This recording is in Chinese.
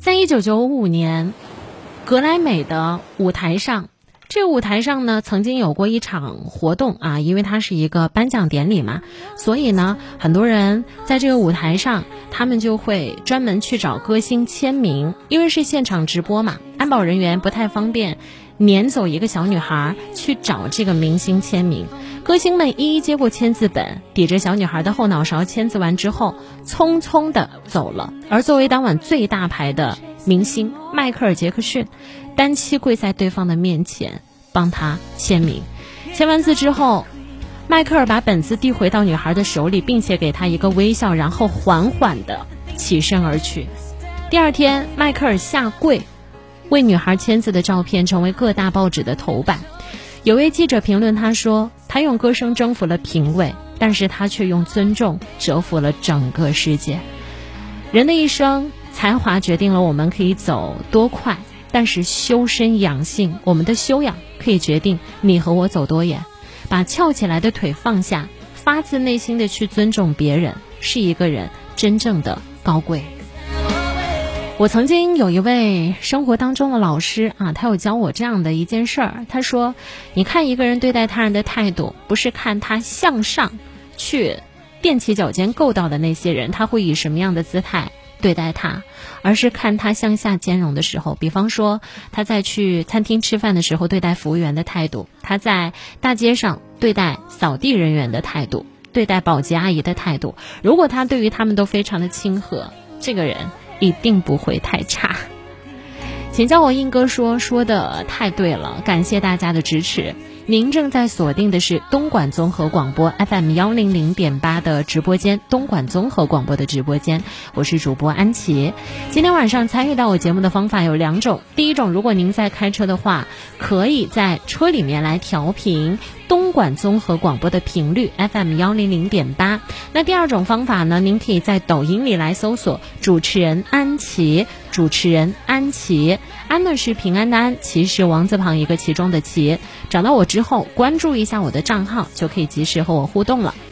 在一九九五年，格莱美的舞台上，这个舞台上呢，曾经有过一场活动啊，因为它是一个颁奖典礼嘛，所以呢，很多人在这个舞台上，他们就会专门去找歌星签名，因为是现场直播嘛，安保人员不太方便撵走一个小女孩去找这个明星签名。歌星们一一接过签字本，抵着小女孩的后脑勺签字完之后，匆匆的走了。而作为当晚最大牌的明星迈克尔·杰克逊，单膝跪在对方的面前帮他签名。签完字之后，迈克尔把本子递回到女孩的手里，并且给她一个微笑，然后缓缓的起身而去。第二天，迈克尔下跪为女孩签字的照片成为各大报纸的头版。有位记者评论他说：“他用歌声征服了评委，但是他却用尊重折服了整个世界。人的一生，才华决定了我们可以走多快，但是修身养性，我们的修养可以决定你和我走多远。把翘起来的腿放下，发自内心的去尊重别人，是一个人真正的高贵。”我曾经有一位生活当中的老师啊，他有教我这样的一件事儿。他说：“你看一个人对待他人的态度，不是看他向上去踮起脚尖够到的那些人，他会以什么样的姿态对待他，而是看他向下兼容的时候。比方说，他在去餐厅吃饭的时候对待服务员的态度，他在大街上对待扫地人员的态度，对待保洁阿姨的态度。如果他对于他们都非常的亲和，这个人。”一定不会太差，请叫我硬哥说说的太对了，感谢大家的支持。您正在锁定的是东莞综合广播 FM 幺零零点八的直播间，东莞综合广播的直播间，我是主播安琪。今天晚上参与到我节目的方法有两种，第一种，如果您在开车的话，可以在车里面来调频东莞综合广播的频率 FM 幺零零点八。那第二种方法呢，您可以在抖音里来搜索主持人安琪。主持人安琪，安呢是平安的安，其是王字旁一个其中的其。找到我之后，关注一下我的账号，就可以及时和我互动了。